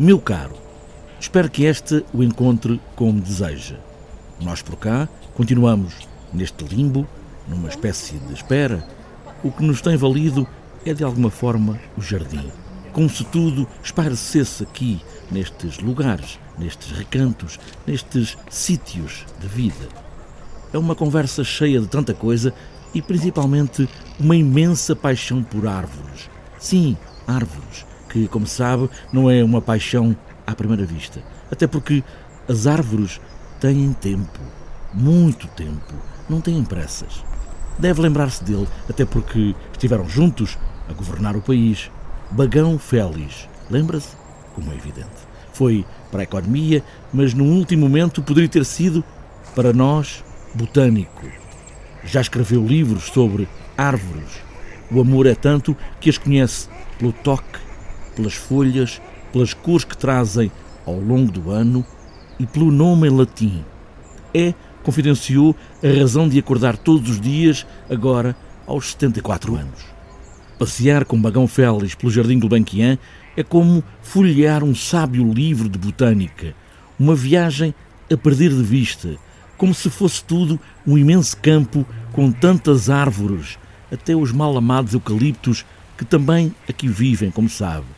Meu caro, espero que este o encontre como deseja. Nós por cá continuamos neste limbo, numa espécie de espera. O que nos tem valido é de alguma forma o jardim. Como se tudo esparecesse aqui, nestes lugares, nestes recantos, nestes sítios de vida. É uma conversa cheia de tanta coisa e principalmente uma imensa paixão por árvores. Sim, árvores, que, como sabe, não é uma paixão à primeira vista. Até porque as árvores têm tempo, muito tempo, não têm pressas. Deve lembrar-se dele, até porque estiveram juntos a governar o país. Bagão Félix, lembra-se? Como é evidente. Foi para a economia, mas num último momento poderia ter sido, para nós, botânico. Já escreveu livros sobre árvores. O amor é tanto que as conhece pelo toque, pelas folhas, pelas cores que trazem ao longo do ano e pelo nome em latim. É, confidenciou, a razão de acordar todos os dias, agora aos 74 anos. Passear com Bagão Félix pelo Jardim Gulbenkian é como folhear um sábio livro de botânica, uma viagem a perder de vista, como se fosse tudo um imenso campo com tantas árvores, até os mal amados eucaliptos que também aqui vivem, como sabe.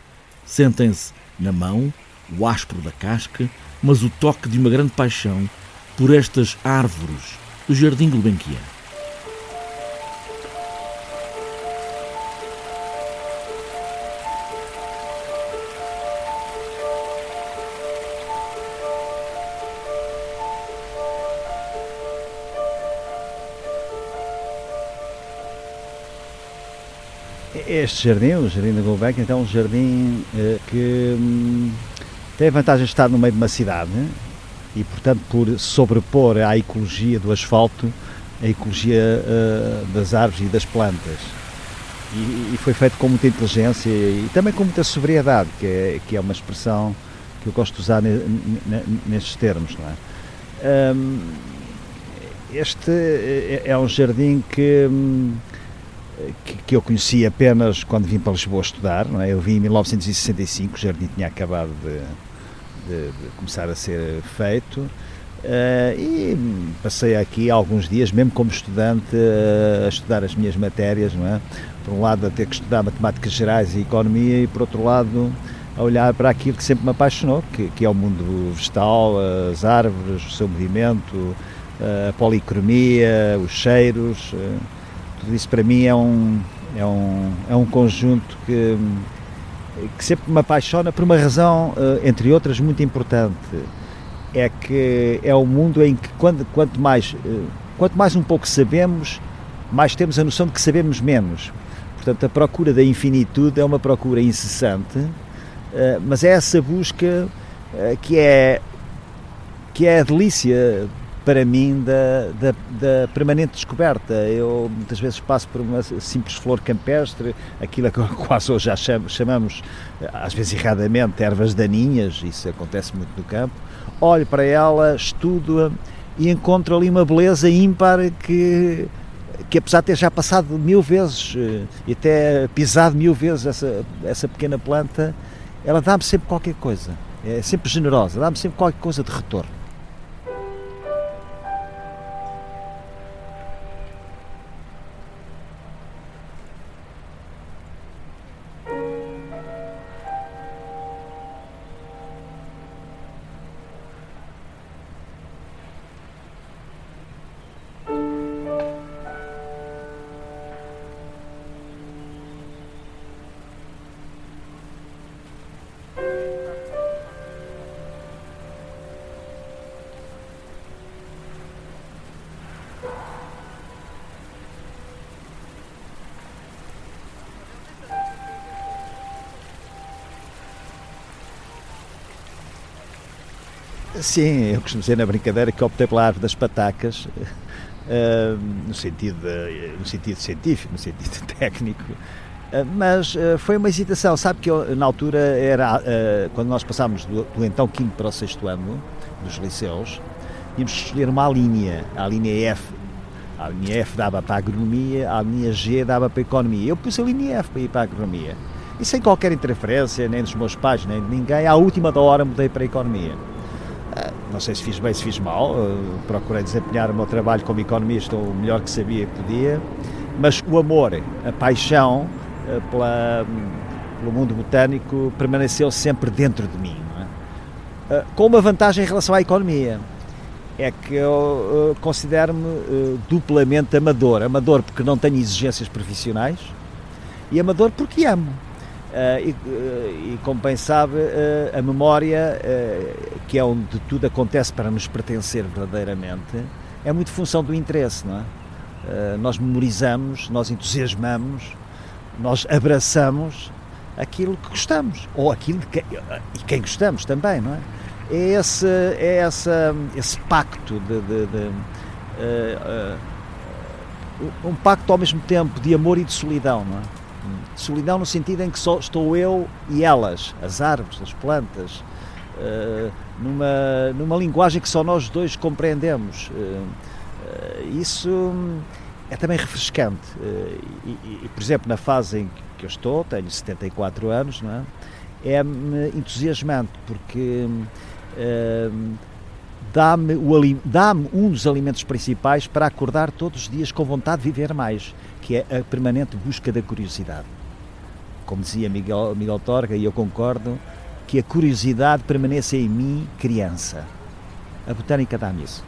Sentem-se na mão o áspero da casca, mas o toque de uma grande paixão por estas árvores do Jardim Gulbenkian. Este jardim, o Jardim da Gulbenkian, então, é um jardim eh, que hum, tem a vantagem de estar no meio de uma cidade e, portanto, por sobrepor à ecologia do asfalto, a ecologia uh, das árvores e das plantas. E, foi feito com muita inteligência e também com muita sobriedade, que é, que é uma expressão que eu gosto de usar ne, ne, nestes termos. Não é? Um, este é, é um jardim que. Que, que, eu conheci apenas quando vim para Lisboa estudar. Não é? Eu vim em 1965, o jardim tinha acabado de, de, de começar a ser feito. Uh, e passei aqui alguns dias, mesmo como estudante, uh, a estudar as minhas matérias, não é? Por um lado, a ter que estudar matemáticas gerais e economia, e por outro lado, a olhar para aquilo que sempre me apaixonou, que, que é o mundo vegetal, as árvores, o seu movimento, uh, a policromia, os cheiros. Isso para mim é um, é um, é um conjunto que, que sempre me apaixona por uma razão, eh, entre outras, muito importante. É que é um mundo em que quando, quanto, mais, eh, quanto mais um pouco sabemos, mais temos a noção de que sabemos menos. Portanto, a procura da infinitude é uma procura incessante, eh, mas é essa busca que é, que é a delícia para mim da, da, da, permanente descoberta. Eu muitas vezes passo por uma simples flor campestre, aquilo que quase hoje já chamamos, às vezes erradamente, ervas daninhas, isso acontece muito no campo. Olho para ela, estudo-a e encontro ali uma beleza ímpar que, que apesar de ter já passado mil vezes eh, e até pisado mil vezes essa, essa pequena planta, ela dá-me sempre qualquer coisa. É sempre generosa, dá-me sempre qualquer coisa de retorno. Sim, eu costumo dizer na brincadeira que optei pela árvore das patacas, uh, no, sentido, no sentido científico, no sentido técnico, uh, mas foi uma hesitação. Sabe que eu, na altura, era quando nós passámos do, do, então quinto para o sexto ano dos liceus, tínhamos que escolher uma linha, a linha F. A linha F dava para a agronomia, a linha G dava para a economia. Eu pus a linha F para ir para a agronomia. E sem qualquer interferência, nem dos meus pais, nem de ninguém, à última da hora mudei para a economia. Ah, não sei se fiz bem, se fiz mal, ah, procurei desempenhar o meu trabalho como economista o melhor que sabia que podia, mas o amor, a paixão ah, pela, pelo mundo botânico permaneceu sempre dentro de mim. É? Com uma vantagem em relação à economia, é que eu considero-me duplamente amador. Amador porque não tenho exigências profissionais e amador porque amo. Uh, e, uh, e, como bem sabe, uh, a memória, que é onde tudo acontece para nos pertencer verdadeiramente, é muito função do interesse, não é? nós memorizamos, nós entusiasmamos, nós abraçamos aquilo que gostamos, ou aquilo que, e quem gostamos também, não é? É esse, é essa, esse pacto de, de, de um pacto ao mesmo tempo de amor e de solidão, não é? Solidão no sentido em que só estou eu e elas, as árvores, as plantas, uh, numa, numa linguagem que só nós dois compreendemos. Uh, uh, isso é também refrescante. E, e, por exemplo, na fase em que eu estou, tenho 74 anos, não é? é-me entusiasmante porque dá-me dá um dos alimentos principais para acordar todos os dias com vontade de viver mais, que é a permanente busca da curiosidade como dizia Miguel, Miguel Torga, e eu concordo, que a curiosidade permaneça em mim criança. A botânica dá-me isso.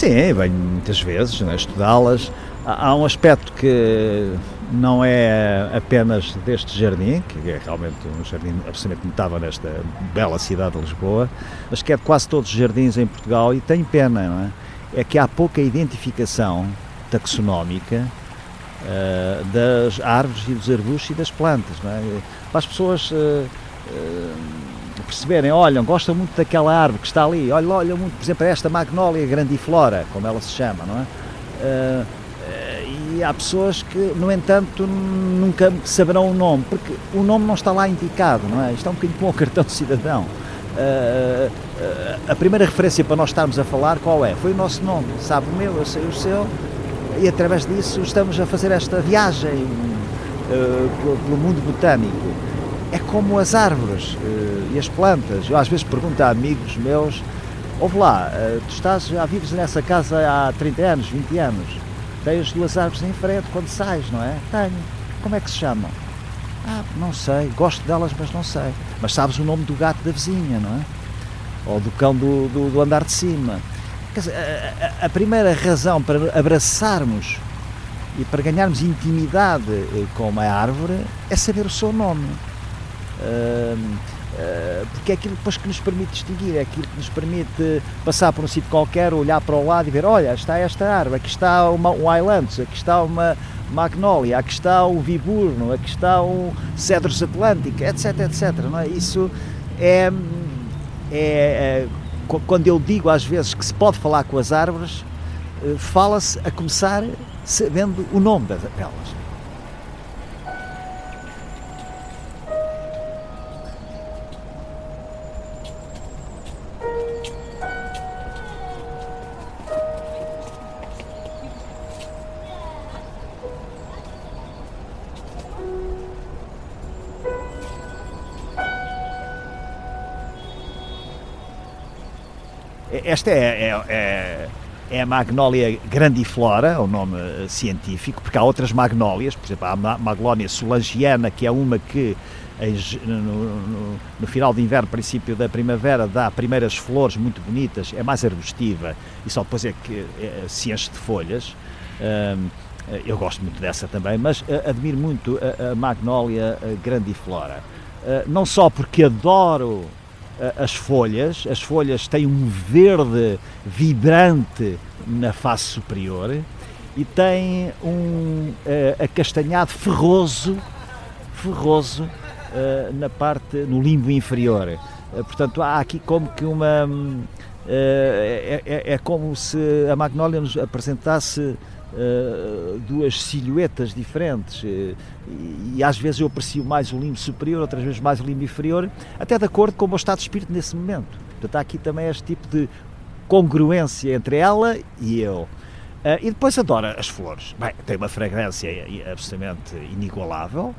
Sim, venho muitas vezes a estudá-las. Há um aspecto que não é apenas deste jardim, que é realmente um jardim absolutamente notável nesta bela cidade de Lisboa, mas que é de quase todos os jardins em Portugal e tem pena, é? É que há pouca identificação taxonómica uh, das árvores e dos arbustos e das plantas, é? Para as pessoas uh, uh, perceberem, olham, gostam muito daquela árvore que está ali, olham, olham muito, por exemplo, esta magnólia grandiflora, como ela se chama, não é? Uh, e há pessoas que, no entanto, nunca saberão o nome, porque o nome não está lá indicado, não é? Isto é um bocadinho como o cartão de cidadão. Uh, uh, a primeira referência para nós estarmos a falar, qual é? Foi o nosso nome, sabe o meu, eu sei o seu, e através disso estamos a fazer esta viagem pelo mundo botânico é como as árvores uh, e as plantas. Eu às vezes pergunto a amigos meus, ouve lá, uh, tu estás, já vives nessa casa há 30 anos, 20 anos, tens duas árvores em frente quando sais, não é? Tenho. Como é que se chamam? Ah, não sei, gosto delas, mas não sei. Mas sabes o nome do gato da vizinha, não é? Ou do cão do, do, do andar de cima. Quer dizer, a, a, a primeira razão para abraçarmos e para ganharmos intimidade eh, com uma árvore é saber o seu nome porque é aquilo depois que nos permite distinguir, é aquilo que nos permite passar por um sítio qualquer, olhar para o lado e ver, olha, está esta árvore, aqui está uma, um Highlands, aqui está uma Magnolia, aqui está o Viburno, aqui está o Cedros Atlântico, etc, etc. Não é? Isso é, é, é, quando eu digo às vezes que se pode falar com as árvores, eh, fala-se a começar sabendo o nome delas. Esta é, é, é, é a Magnolia grandiflora, é o nome eh, científico, porque há outras magnólias, por exemplo, há a Magnolia solangiana, que é uma que no, no, no, final de inverno, princípio da primavera, dá primeiras flores muito bonitas, é mais arbustiva e só depois é que é, se enche de folhas. Um, eu gosto muito dessa também, mas uh, admiro muito a, a grandiflora. Não só porque adoro as folhas. As folhas têm um verde vibrante na face superior e têm um uh, acastanhado ferroso, ferroso uh, na parte, no limbo inferior. Uh, portanto, há aqui como que uma, é, é, é, como se a Magnólia nos apresentasse duas silhuetas diferentes e, e, às vezes eu aprecio mais o limbo superior, outras vezes mais o limbo inferior, até de acordo com o meu estado de espírito nesse momento. Portanto, há aqui também este tipo de congruência entre ela e eu. Uh, e depois adora as flores. Bem, tem uma fragrância absolutamente inigualável.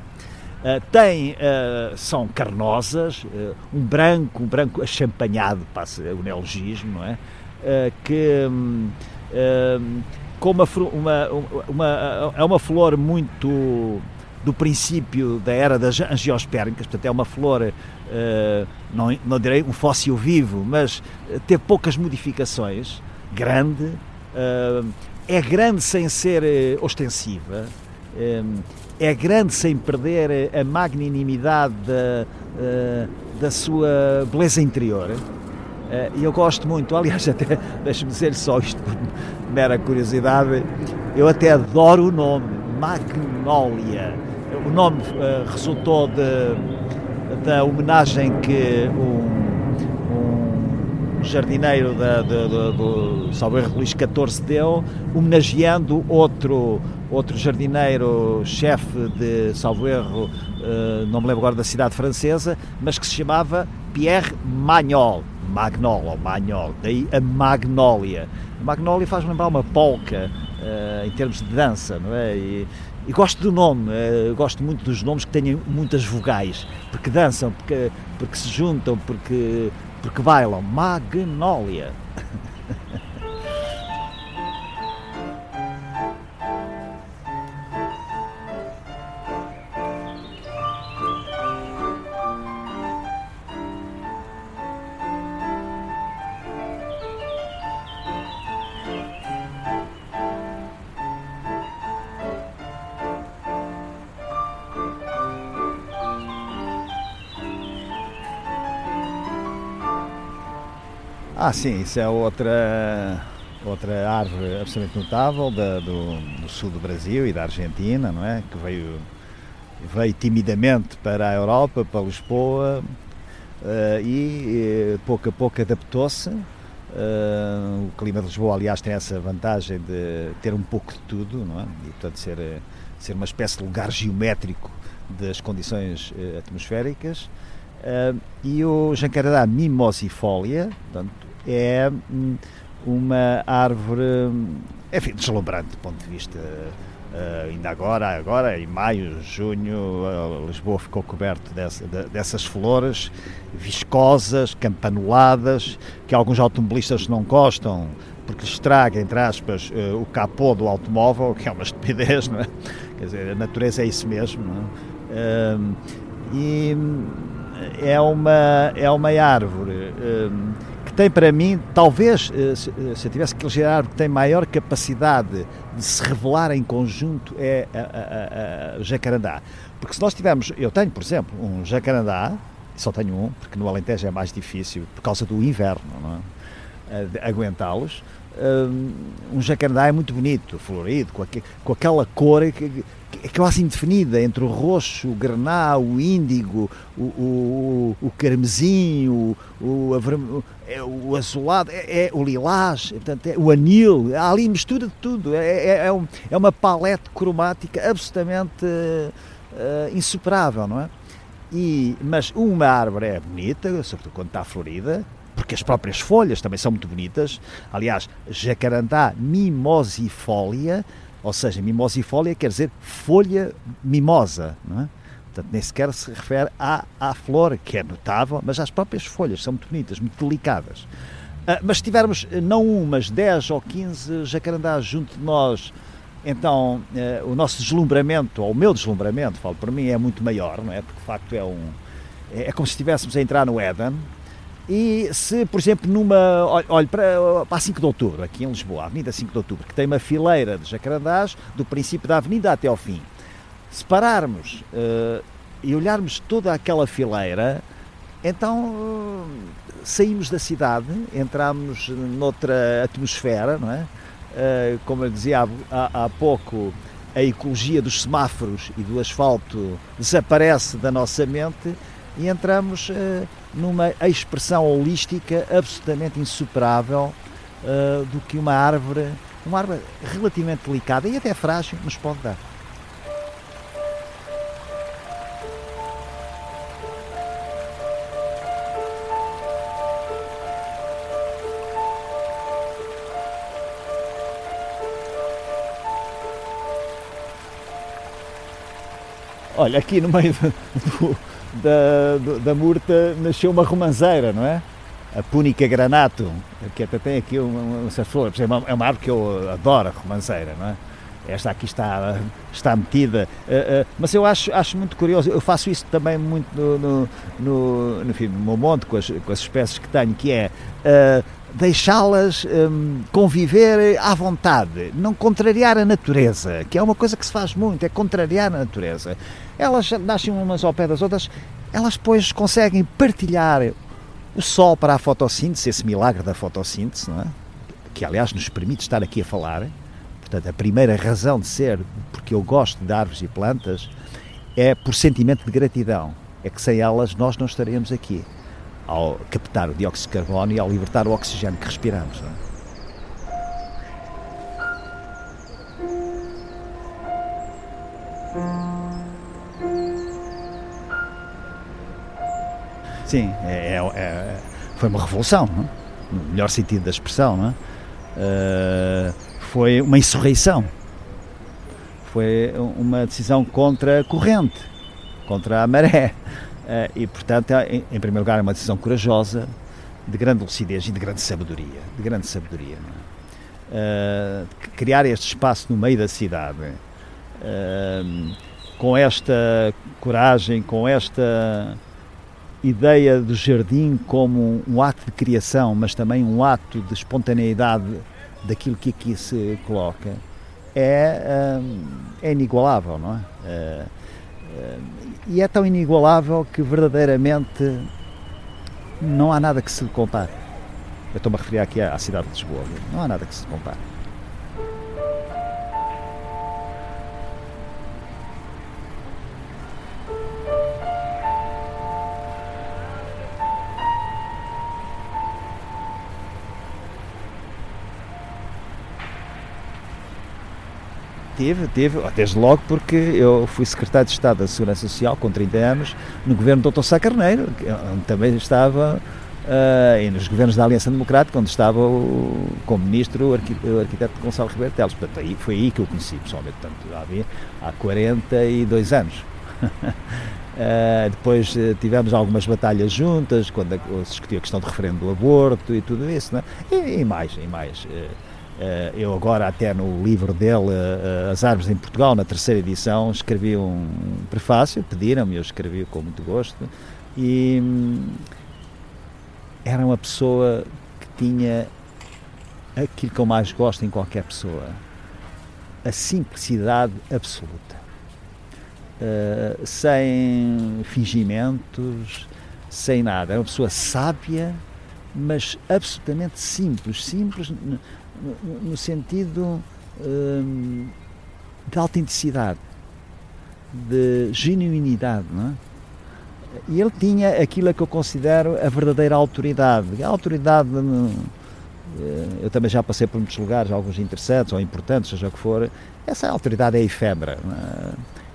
Uh, tem, uh, são carnosas, um branco, um branco achampanhado, passa o neologismo, não é? que um, com uma, uma, uma, é uma flor muito do princípio da era das angiospermicas, portanto é uma flor, não, não direi um fóssil vivo, mas teve poucas modificações, grande, é grande sem ser eh, ostensiva, eh, é grande sem perder a magnanimidade da, eh, da sua beleza interior. E eu gosto muito, aliás, até deixe-me dizer só isto por mera curiosidade, eu até adoro o nome, Magnolia. O nome resultou de, da homenagem que um jardineiro da, da, da, do Salveiro Luís XIV deu, homenageando outro, outro jardineiro, chefe de Salveiro, uh, não me lembro agora da cidade francesa, mas que se chamava Pierre Magnol, Magnol ou Magnol, daí a Magnólia. A Magnólia faz lembrar uma polca uh, em termos de dança, não é? E, e gosto do nome, uh, gosto muito dos nomes que tenham muitas vogais, porque dançam, porque, porque se juntam, porque porque bailam Magnólia. Ah, sim, isso é outra, outra árvore absolutamente notável da, do, do, sul do Brasil e da Argentina, não é? Que veio, veio timidamente para a Europa, para Lisboa, uh, e, pouco a pouco adaptou-se. Uh, o clima de Lisboa, aliás, tem essa vantagem de ter um pouco de tudo, não é? E, portanto, ser, ser uma espécie de lugar geométrico das condições uh, atmosféricas. Uh, e o jacarandá mimosifolia, portanto, é hum, uma árvore, hum, enfim, deslumbrante do ponto de vista. Uh, ainda agora, agora em maio, junho, uh, Lisboa ficou coberto dessa, de, dessas flores viscosas, campanuladas, que alguns automobilistas não gostam porque estraga, entre aspas, uh, o capô do automóvel, que é uma estupidez, não é? Quer dizer, a natureza é isso mesmo, é? e hum, é uma, é uma árvore que tem para mim, talvez, eh, eh, se eu tivesse que eleger a árvore que tem maior capacidade de se revelar em conjunto é a, a, a, jacarandá. Porque se nós tivermos, eu tenho, por exemplo, um jacarandá, só tenho um, porque no Alentejo é mais difícil por causa do inverno, é? aguentá-los. Um jacarandá é muito bonito, florido, com, aqu com aquela cor que, é quase indefinida entre o roxo, o grená, o índigo, o, o, o carmesim, o, o, é, o azulado, é, é, o lilás, portanto, é, o anil, há ali mistura de tudo, é, é, é, um, é uma palete cromática absolutamente uh, insuperável, não é? E, mas uma árvore é bonita, sobretudo quando está florida, porque as próprias folhas também são muito bonitas. Aliás, jacarandá mimosifolia ou seja, mimosifólia quer dizer folha mimosa, não é? Portanto, nem sequer se refere à, à flor, que é notável, mas às próprias folhas, são muito bonitas, muito delicadas. Uh, mas se tivermos eh, não um, mas 10 ou 15 jacarandás junto de nós, então uh, o nosso deslumbramento, ou o meu deslumbramento, falo por mim, é muito maior, não é? Porque de facto é um. É, é como se estivéssemos a entrar no Éden, e se, por exemplo, numa. Olhe, para, para a 5 de Outubro, aqui em Lisboa, a Avenida 5 de Outubro, que tem uma fileira de jacarandás do princípio da avenida até ao fim. Se pararmos uh, e olharmos toda aquela fileira, então uh, saímos da cidade, entramos noutra atmosfera, não é? Uh, como eu dizia há, há pouco, a ecologia dos semáforos e do asfalto desaparece da nossa mente e entramos numa expressão holística absolutamente insuperável uh, do que uma árvore, uma árvore relativamente delicada e até frágil, nos pode dar. Olha, aqui no meio do, da, da murta nasceu uma romanceira, não é? A Púnica granato, que até tem aqui uma, uma, uma flor, é uma, é uma árvore que eu adoro, a romanceira, não é? Esta aqui está, está metida, uh, uh, mas eu acho, acho muito curioso, eu faço isso também muito no, no, no, no, enfim, no meu monte, com as, com as espécies que tenho, que é uh, deixá-las um, conviver à vontade, não contrariar a natureza, que é uma coisa que se faz muito, é contrariar a natureza. Elas nascem umas ao pé das outras, elas depois conseguem partilhar o sol para a fotossíntese, esse milagre da fotossíntese, é? que aliás nos permite estar aqui a falar. Portanto, a primeira razão de ser, porque eu gosto de árvores e plantas, é por sentimento de gratidão. É que sem elas nós não estaríamos aqui ao captar o dióxido de carbono e ao libertar o oxigênio que respiramos. É? Sim, é, é, é, foi uma revolução? É? no melhor sentido da expressão. Uh, foi uma insurreição. Foi uma decisão contra a corrente, contra a maré. Eh, e, portanto, é, em, primeiro lugar, é uma decisão corajosa, de grande lucidez e de grande sabedoria. De grande sabedoria. É? Uh, criar este espaço no meio da cidade, uh, com esta coragem, com esta ideia do jardim como um ato de criação, mas também um ato de espontaneidade daquilo que aqui se coloca, é, é inigualável, não é? E é tão inigualável que verdadeiramente não há nada que se compare. Eu estou-me a referir aqui à cidade de Lisboa. Não há nada que se compare. Tive, tive, desde logo porque eu fui secretário de Estado da Segurança Social com 30 anos no governo do Dr. Sá Carneiro, onde também estava, uh, e nos governos da Aliança Democrática, onde estava o, como ministro o, o arquiteto Gonçalo Ribeiro Teles. Portanto, aí, foi aí que eu conheci pessoalmente, portanto, havia, há 42 anos. Uh, depois uh, tivemos algumas batalhas juntas, quando se discutia a questão do referendo do aborto e tudo isso, é? e, e, mais, e mais. Uh, eu agora até no livro dele, eh, As Árvores em Portugal, na terceira edição, escrevi um prefácio, pediram-me, eu escrevi com muito gosto, e hum, era uma pessoa que tinha aquilo que eu mais gosto em qualquer pessoa, a simplicidade absoluta. Sem fingimentos, sem nada. Era uma pessoa sábia, mas absolutamente simples. Simples no, sentido hum, de autenticidade, de genuinidade, não é? E ele tinha aquilo que eu considero a verdadeira autoridade. A autoridade, eh, eu também já passei por muitos lugares, alguns interessantes ou importantes, seja o que for, essa autoridade é efêmera.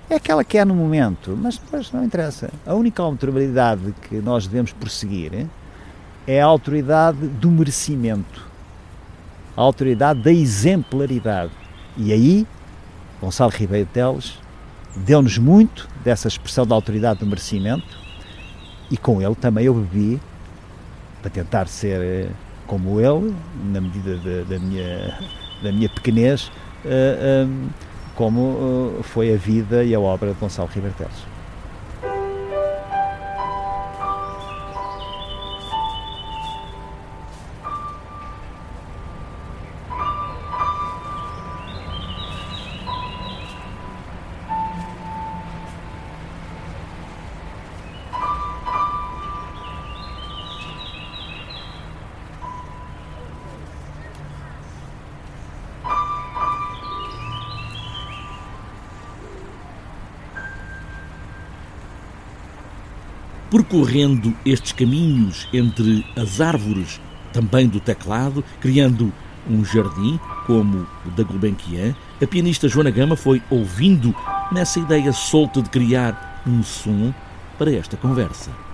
É? é aquela que é no momento, mas depois não interessa. A única autoridade que nós devemos prosseguir é a autoridade do merecimento a autoridade da exemplaridade. E aí, Gonçalo Ribeiro Teles deu-nos muito dessa expressão da autoridade do merecimento e com ele também eu bebi para tentar ser eh, como ele, na medida de, da, minha, da minha pequenez, uh, como uh, foi a vida e a obra de Gonçalo Ribeiro Teles. Percorrendo estes caminhos entre as árvores também do teclado, criando um jardim como o da Gulbenkian, a pianista Joana Gama foi ouvindo nessa ideia solta de criar um som para esta conversa.